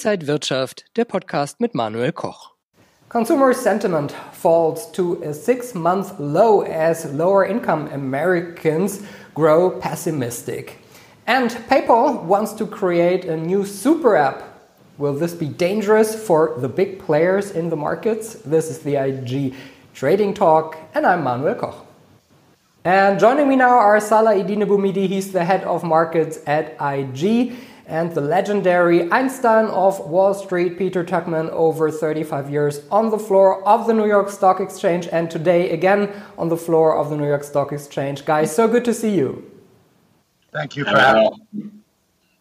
Inside Wirtschaft, der Podcast mit Manuel Koch. Consumer sentiment falls to a six month low as lower income Americans grow pessimistic. And PayPal wants to create a new super app. Will this be dangerous for the big players in the markets? This is the IG Trading Talk, and I'm Manuel Koch. And joining me now are Salah Eddine Bouhmidi, he's the head of markets at IG and the legendary Einstein of Wall Street, Peter Tuchman, over 35 years on the floor of the New York Stock Exchange, and today again on the floor of the New York Stock Exchange. Guys, so good to see you. Thank you for having me.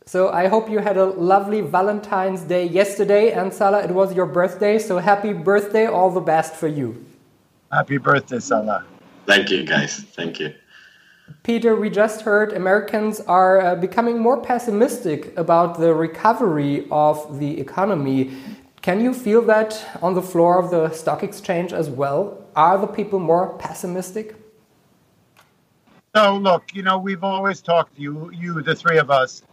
So I hope you had a lovely Valentine's Day yesterday, and Salah, it was your birthday, so happy birthday, all the best for you. Happy birthday, Salah. Thank you, guys. Thank you. Peter, we just heard Americans are uh, becoming more pessimistic about the recovery of the economy. Can you feel that on the floor of the stock exchange as well? Are the people more pessimistic? So, look, you know, we've always talked, you, you, the three of us,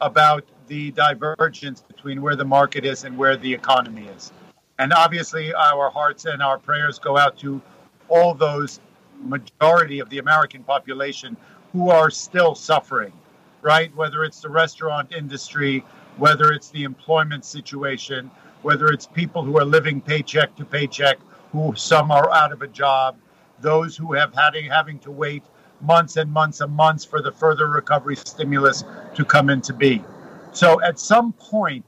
about the divergence between where the market is and where the economy is. And obviously, our hearts and our prayers go out to all those majority of the American population who are still suffering, right? Whether it's the restaurant industry, whether it's the employment situation, whether it's people who are living paycheck to paycheck, who some are out of a job, those who have had having to wait months and months and months for the further recovery stimulus to come into being. So at some point,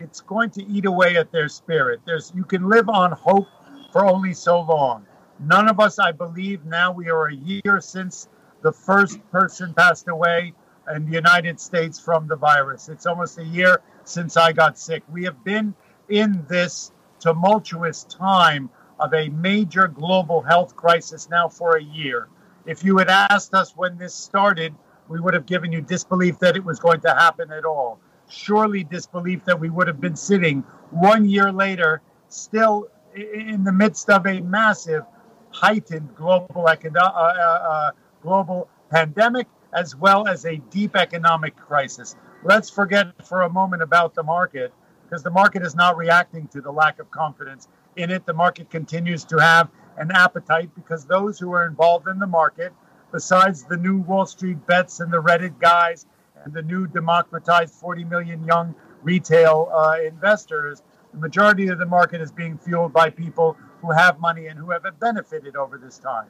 it's going to eat away at their spirit. There's you can live on hope for only so long. None of us, I believe, now we are a year since the first person passed away in the United States from the virus. It's almost a year since I got sick. We have been in this tumultuous time of a major global health crisis now for a year. If you had asked us when this started, we would have given you disbelief that it was going to happen at all. Surely disbelief that we would have been sitting one year later, still in the midst of a massive heightened global econo- uh, uh, uh, global pandemic as well as a deep economic crisis. Let's forget for a moment about the market because the market is not reacting to the lack of confidence in it. The market continues to have an appetite because those who are involved in the market, besides the new Wall Street bets and the Reddit guys and the new democratized 40 million young retail uh, investors, the majority of the market is being fueled by people who have money and who have benefited over this time.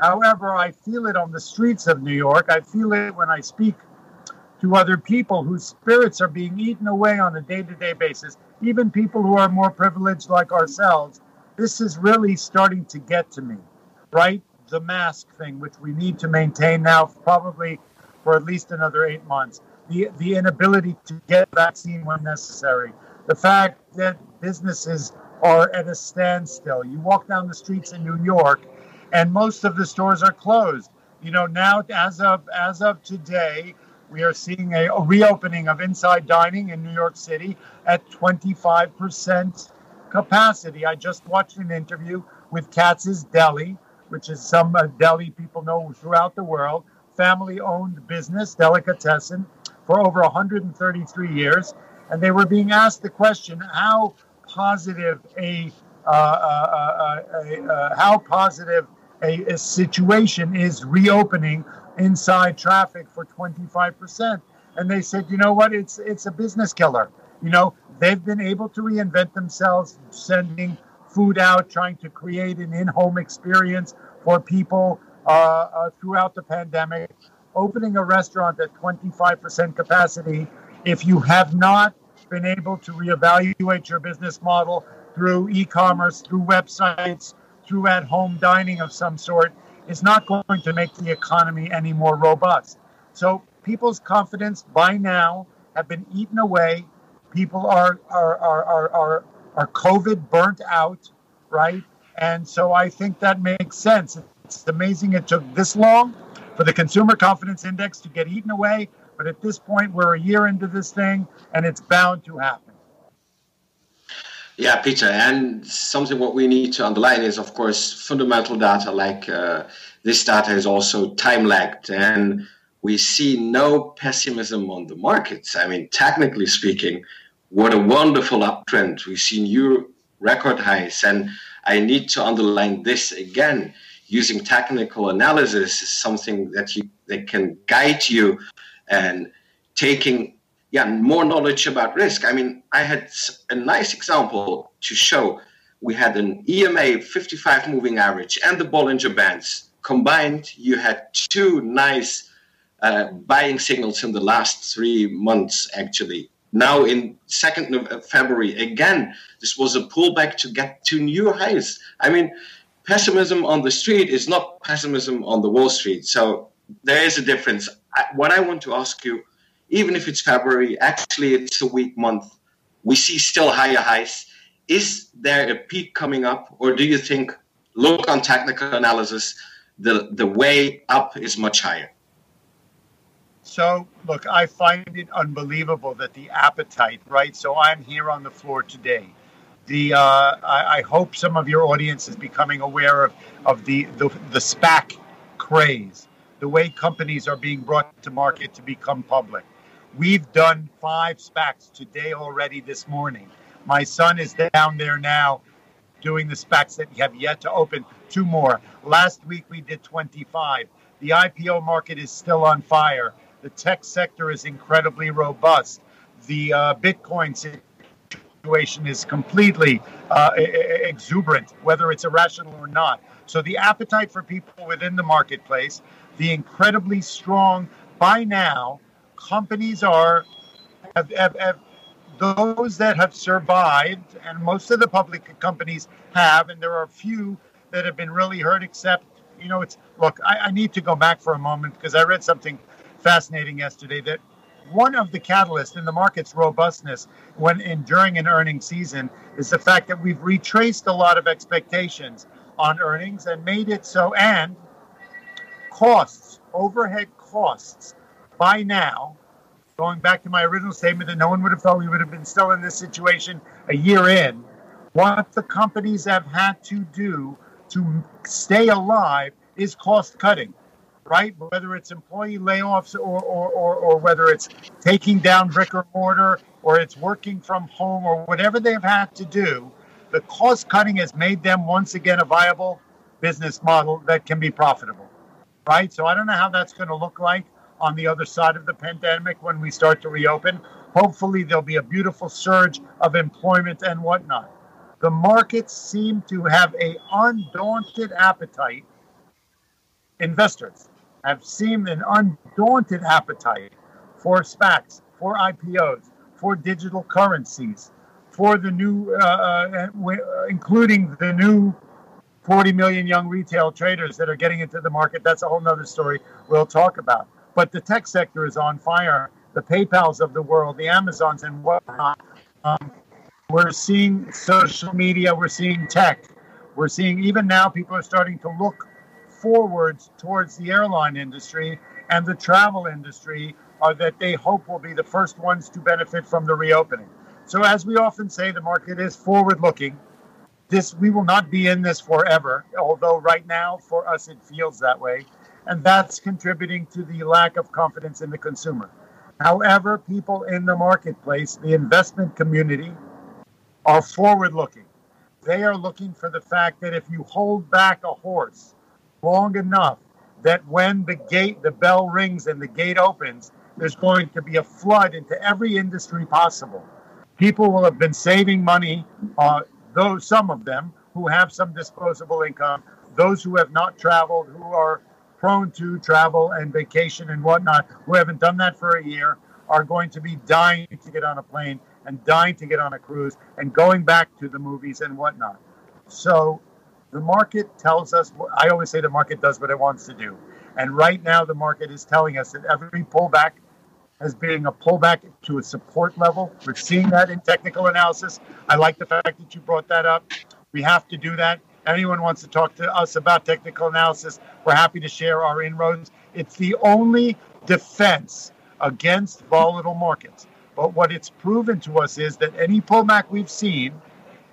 However, I feel it on the streets of New York. I feel it when I speak to other people whose spirits are being eaten away on a day to day basis, even people who are more privileged like ourselves. This is really starting to get to me, right? The mask thing, which we need to maintain now, probably for at least another eight months. The, the inability to get vaccine when necessary. The fact that businesses are at a standstill. You walk down the streets in New York, and most of the stores are closed. You know, now as of as of today, we are seeing a, a reopening of inside dining in New York City at 25% capacity. I just watched an interview with Katz's Deli, which is some uh, deli people know throughout the world, family-owned business, delicatessen, for over 133 years, and they were being asked the question, how positive a, uh, uh, uh, how positive a, a, situation is reopening inside traffic for 25%. And they said, you know what? It's it's a business killer. You know, they've been able to reinvent themselves, sending food out, trying to create an in-home experience for people uh, uh, throughout the pandemic. Opening a restaurant at 25% capacity, if you have not been able to reevaluate your business model through e-commerce, through websites, through at-home dining of some sort, is not going to make the economy any more robust. So people's confidence by now have been eaten away. People are are are are are, are COVID burnt out, right? And so I think that makes sense. It's amazing it took this long for the consumer confidence index to get eaten away but at this point, we're a year into this thing, and it's bound to happen. Yeah, Peter, and something what we need to underline is, of course, fundamental data like uh, this data is also time lagged, and we see no pessimism on the markets. I mean, technically speaking, what a wonderful uptrend. We've seen new record highs. And I need to underline this again. Using technical analysis is something that you that can guide you and taking yeah more knowledge about risk. I mean, I had a nice example to show. We had an EMA 55 moving average and the Bollinger Bands combined. You had two nice uh, buying signals in the last three months actually now in 2nd of uh, February, again, this was a pullback to get to new highs. I mean, pessimism on the street is not pessimism on the Wall Street. So there is a difference. I, what I want to ask you, even if it's February, actually it's a weak month, we see still higher highs. Is there a peak coming up, or do you think, look on technical analysis, the, the way up is much higher? So, look, I find it unbelievable that the appetite, right? So, I'm here on the floor today. The uh, I, I, hope some of your audience is becoming aware of of the, the the SPAC craze, the way companies are being brought to market to become public. We've done five SPACs today already this morning. My son is down there now doing the SPACs that have yet to open. Two more. Last week we did 25. The IPO market is still on fire. The tech sector is incredibly robust. The uh, Bitcoin situation is completely uh, exuberant, whether it's irrational or not. So the appetite for people within the marketplace, the incredibly strong, by now, companies are have, have, have those that have survived, and most of the public companies have, and there are a few that have been really hurt, except, you know, it's look, I, I need to go back for a moment because I read something fascinating yesterday that one of the catalysts in the market's robustness when in during an earnings season is the fact that we've retraced a lot of expectations on earnings and made it so and costs overhead costs by now going back to my original statement that no one would have thought we would have been still in this situation a year in what the companies have had to do to stay alive is cost cutting right? Whether it's employee layoffs or, or, or, or, whether it's taking down brick or mortar or it's working from home or whatever they've had to do, the cost cutting has made them once again a viable business model that can be profitable, right? So I don't know how that's going to look like on the other side of the pandemic when we start to reopen. Hopefully, there'll be a beautiful surge of employment and whatnot. The markets seem to have a undaunted appetite investors have seen an undaunted appetite for SPACs, for IPOs, for digital currencies, for the new, uh, uh, uh including the new 40 million young retail traders that are getting into the market. That's a whole other story we'll talk about. But the tech sector is on fire. The PayPal's of the world, the Amazons and whatnot. Um, we're seeing social media, we're seeing tech. We're seeing even now people are starting to look forwards towards the airline industry and the travel industry are that they hope will be the first ones to benefit from the reopening. So, as we often say, the market is forward looking. This we will not be in this forever, although right now for us it feels that way, and that's contributing to the lack of confidence in the consumer. However, people in the marketplace, the investment community, are forward looking. They are looking for the fact that if you hold back a horse long enough that when the gate, the bell rings and the gate opens, there's going to be a flood into every industry possible. People will have been saving money, uh, those some of them who have some disposable income, those who have not traveled, who are prone to travel and vacation and whatnot, who haven't done that for a year, are going to be dying to get on a plane and dying to get on a cruise and going back to the movies and whatnot. So the market tells us, I always say the market does what it wants to do. And right now, the market is telling us that every pullback as being a pullback to a support level. We're seeing that in technical analysis. I like the fact that you brought that up. We have to do that. Anyone wants to talk to us about technical analysis, we're happy to share our inroads. It's the only defense against volatile markets. But what it's proven to us is that any pullback we've seen,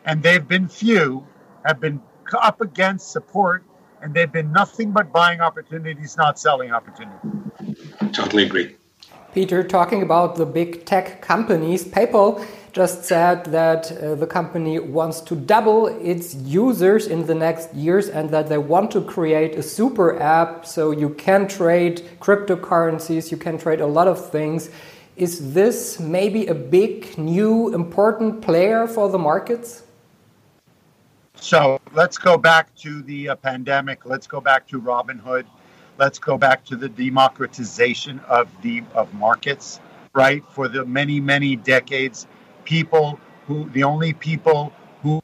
and they've been few, have been up against support, and they've been nothing but buying opportunities, not selling opportunities. Totally agree. Peter, talking about the big tech companies, PayPal just said that uh, the company wants to double its users in the next years and that they want to create a super app so you can trade cryptocurrencies, you can trade a lot of things. Is this maybe a big, new, important player for the markets? So let's go back to the uh, pandemic. Let's go back to Robinhood. Let's go back to the democratization of the of markets. Right for the many many decades, people who the only people who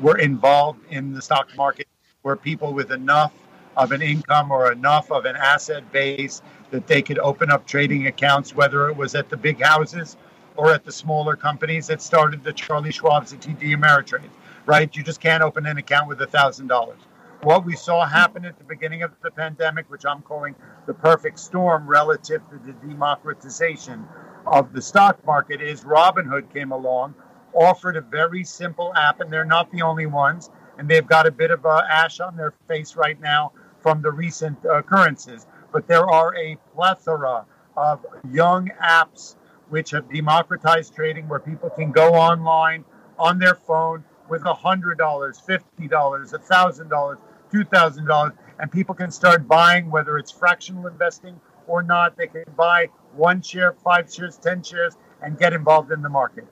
were involved in the stock market were people with enough of an income or enough of an asset base that they could open up trading accounts, whether it was at the big houses or at the smaller companies that started the Charlie Schwab's and TD Ameritrade, right? You just can't open an account with a thousand dollars. What we saw happen at the beginning of the pandemic, which I'm calling the perfect storm relative to the democratization of the stock market, is Robinhood came along, offered a very simple app, and they're not the only ones, and they've got a bit of uh, ash on their face right now from the recent uh, occurrences. But there are a plethora of young apps which have democratized trading where people can go online on their phone with $100, $50, $1,000, $2,000, and people can start buying, whether it's fractional investing or not. They can buy one share, five shares, 10 shares, and get involved in the market.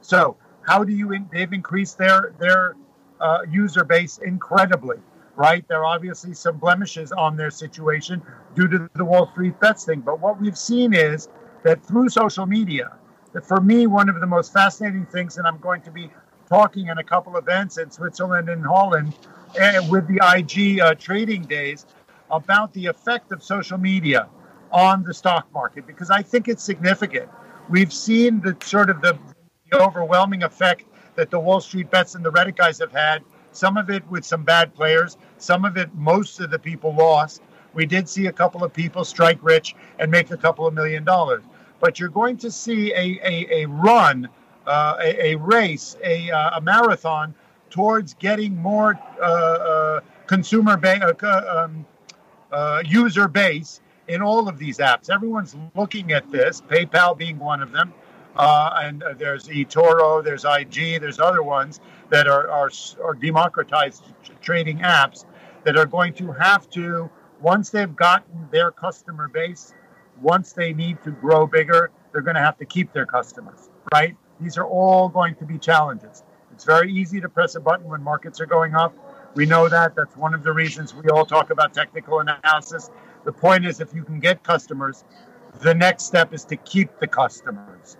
So, how do you, they've increased their, their uh, user base incredibly right? There are obviously some blemishes on their situation due to the Wall Street bets thing. But what we've seen is that through social media, that for me, one of the most fascinating things, and I'm going to be talking in a couple events in Switzerland and Holland uh, with the IG uh, trading days about the effect of social media on the stock market because I think it's significant. We've seen the sort of the, the overwhelming effect that the Wall Street bets and the Reddit guys have had some of it with some bad players, some of it, most of the people lost. We did see a couple of people strike rich and make a couple of million dollars. But you're going to see a, a, a run, uh, a, a, race, a, uh, a marathon towards getting more uh, consumer ba- um, user base in all of these apps. Everyone's looking at this, PayPal being one of them. Uh, and uh, there's eToro, there's IG, there's other ones that are, are, are democratized trading apps that are going to have to, once they've gotten their customer base, once they need to grow bigger, they're going to have to keep their customers, right? These are all going to be challenges. It's very easy to press a button when markets are going up. We know that. That's one of the reasons we all talk about technical analysis. The point is, if you can get customers, the next step is to keep the customers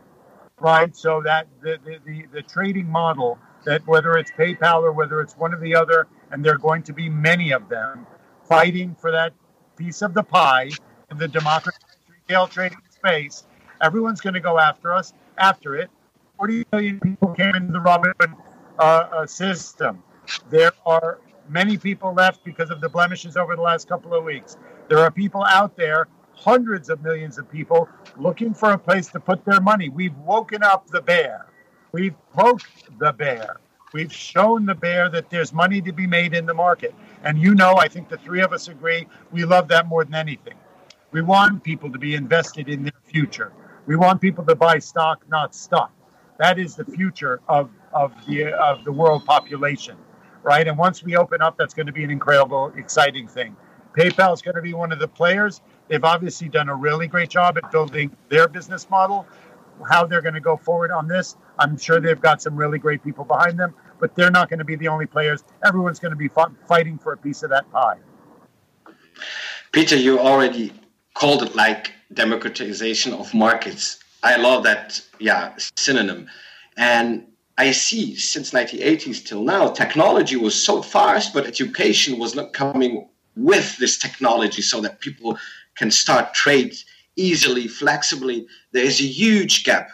right? So that the, the, the, the, trading model that whether it's PayPal or whether it's one of the other, and there are going to be many of them fighting for that piece of the pie in the democratized retail trading space. Everyone's going to go after us, after it. 40 million people came into the Robinhood uh, uh, system. There are many people left because of the blemishes over the last couple of weeks. There are people out there hundreds of millions of people looking for a place to put their money. We've woken up the bear. We've poked the bear. We've shown the bear that there's money to be made in the market. And you know, I think the three of us agree, we love that more than anything. We want people to be invested in their future. We want people to buy stock, not stuff. That is the future of, of the of the world population, right? And once we open up, that's going to be an incredible, exciting thing. PayPal is going to be one of the players. They've obviously done a really great job at building their business model. How they're going to go forward on this, I'm sure they've got some really great people behind them, but they're not going to be the only players. Everyone's going to be fighting for a piece of that pie. Peter, you already called it like democratization of markets. I love that, yeah, synonym. And I see since 1980s till now, technology was so fast, but education was not coming with this technology so that people can start trades easily, flexibly. There is a huge gap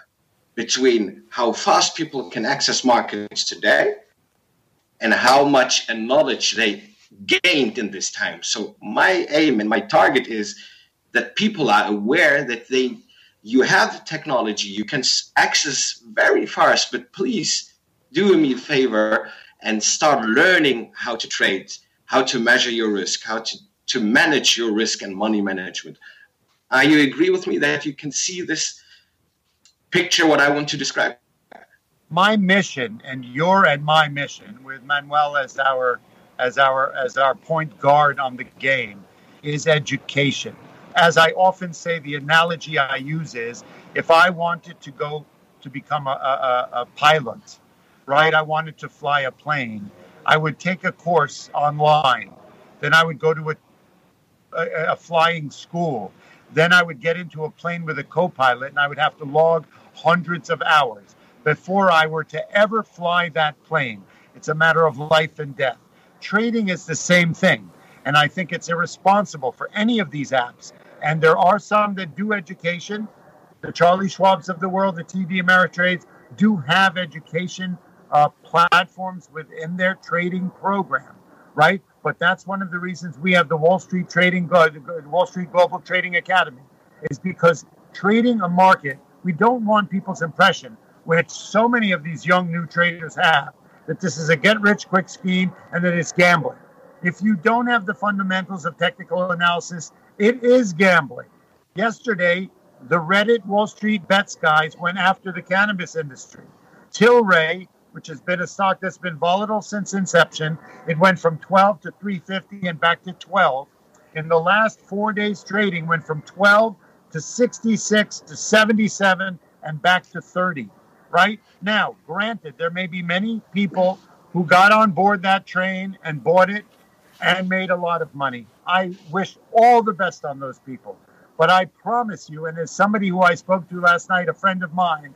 between how fast people can access markets today and how much knowledge they gained in this time. So my aim and my target is that people are aware that they you have technology you can access very fast but please do me a favor and start learning how to trade how to measure your risk how to to manage your risk and money management. Are you agree with me that you can see this picture what I want to describe? my mission and your and my mission with Manuel as our as our as our point guard on the game is education. As I often say, the analogy I use is if I wanted to go to become a, a, a pilot, right? I wanted to fly a plane. I would take a course online. Then I would go to a, a, a flying school. Then I would get into a plane with a co pilot and I would have to log hundreds of hours before I were to ever fly that plane. It's a matter of life and death. Trading is the same thing. And I think it's irresponsible for any of these apps. And there are some that do education. The Charlie Schwabs of the world, the TD Ameritrades, do have education uh, platforms within their trading program, right? But that's one of the reasons we have the Wall Street Trading, uh, Wall Street Global Trading Academy, is because trading a market, we don't want people's impression, which so many of these young new traders have, that this is a get rich quick scheme and that it's gambling. If you don't have the fundamentals of technical analysis, it is gambling. Yesterday, the Reddit Wall Street bets guys went after the cannabis industry. Tilray, which has been a stock that's been volatile since inception, it went from 12 to 350 and back to 12. In the last four days trading, went from 12 to 66 to 77 and back to 30. Right now, granted, there may be many people who got on board that train and bought it and made a lot of money. I wish all the best on those people. But I promise you, and as somebody who I spoke to last night, a friend of mine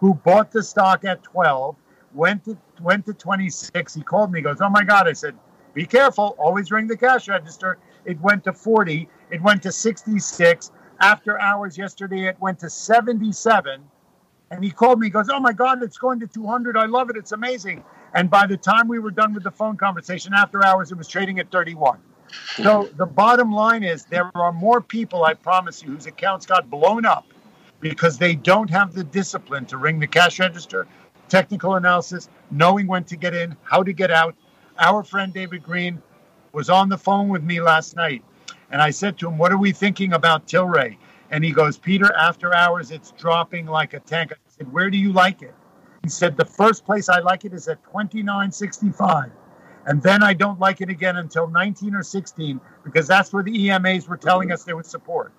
who bought the stock at 12, went to went to 26. He called me, he goes, Oh my God. I said, Be careful, always ring the cash register. It went to 40, it went to 66. After hours yesterday, it went to 77. And he called me, he goes, Oh my God, it's going to 200. I love it. It's amazing. And by the time we were done with the phone conversation after hours, it was trading at 31. So the bottom line is there are more people, I promise you, whose accounts got blown up because they don't have the discipline to ring the cash register, technical analysis, knowing when to get in, how to get out. Our friend David Green was on the phone with me last night. And I said to him, What are we thinking about Tilray? And he goes, Peter, after hours, it's dropping like a tank. Said, Where do you like it? He said, The first place I like it is at 29.65. And then I don't like it again until 19 or 16 because that's where the EMAs were telling us they would support.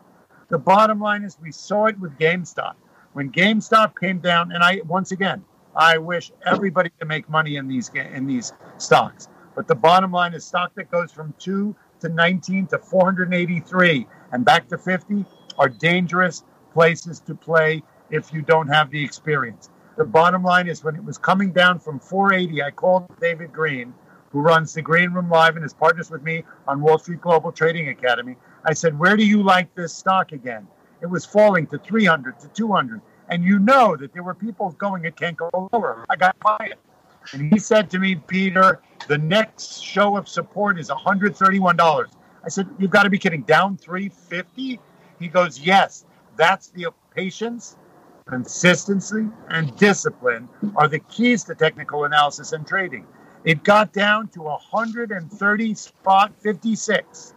The bottom line is we saw it with GameStop. When GameStop came down, and I once again, I wish everybody to make money in these in these stocks. But the bottom line is stock that goes from 2 to 19 to 483 and back to 50 are dangerous places to play if you don't have the experience. The bottom line is when it was coming down from 480, I called David Green, who runs the Green Room Live and is partners with me on Wall Street Global Trading Academy. I said, Where do you like this stock again? It was falling to 300 to 200. And you know that there were people going, it can't go lower. I got it. And he said to me, Peter, the next show of support is $131. I said, You've got to be kidding. Down 350 He goes, Yes, that's the patience consistency, and discipline are the keys to technical analysis and trading. It got down to 130 spot 56,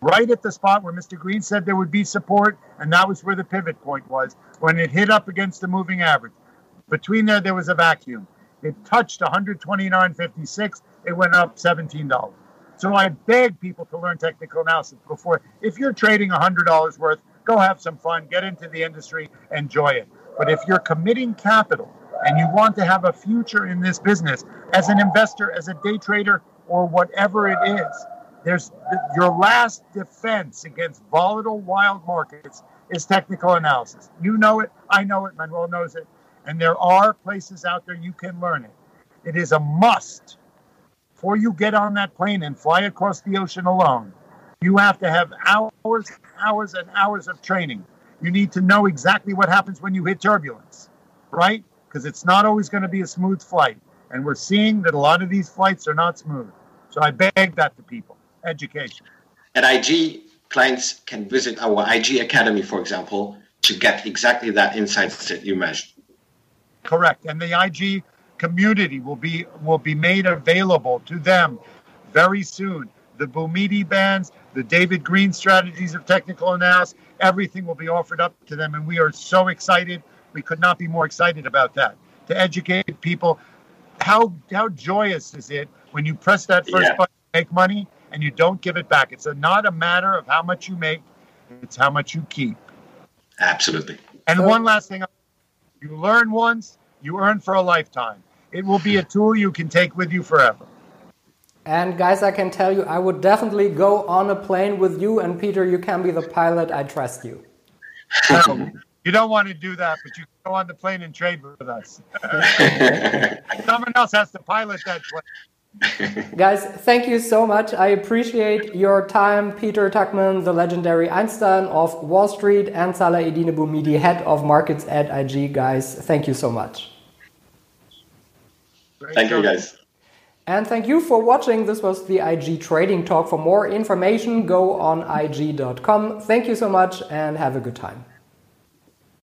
right at the spot where Mr. Green said there would be support, and that was where the pivot point was when it hit up against the moving average. Between there, there was a vacuum. It touched 129.56. It went up $17. So I beg people to learn technical analysis before. If you're trading $100 worth, go have some fun, get into the industry, enjoy it. But if you're committing capital and you want to have a future in this business as an investor, as a day trader, or whatever it is, there's your last defense against volatile wild markets is technical analysis. You know it, I know it, Manuel knows it, and there are places out there you can learn it. It is a must before you get on that plane and fly across the ocean alone. You have to have hours, hours, and hours of training you need to know exactly what happens when you hit turbulence, right? Because it's not always going to be a smooth flight. And we're seeing that a lot of these flights are not smooth. So I beg that to people education. At IG, clients can visit our IG Academy, for example, to get exactly that insights that you mentioned. Correct. And the IG community will be will be made available to them very soon. The Bouhmidi bands, the David Green strategies of technical analysis, everything will be offered up to them. And we are so excited. We could not be more excited about that. to educate people. How how joyous is it when you press that first Yeah. button, make money, and you don't give it back? It's a, not a matter of how much you make; it's how much you keep. Absolutely. And So- one last thing: you learn once, you earn for a lifetime. It will be a tool you can take with you forever. And guys, I can tell you, I would definitely go on a plane with you. And Peter, you can be the pilot. I trust you. So, you don't want to do that, but you can go on the plane and trade with us. Someone else has to pilot that plane. Guys, thank you so much. I appreciate your time. Peter Tuchman, the legendary Einstein of Wall Street, and Salah Eddine Bouhmidi, head of markets at IG. Guys, thank you so much. Great Thank you, guys. And thank you for watching. This was the IG Trading Talk. For more information, go on IG.com. Thank you so much and have a good time.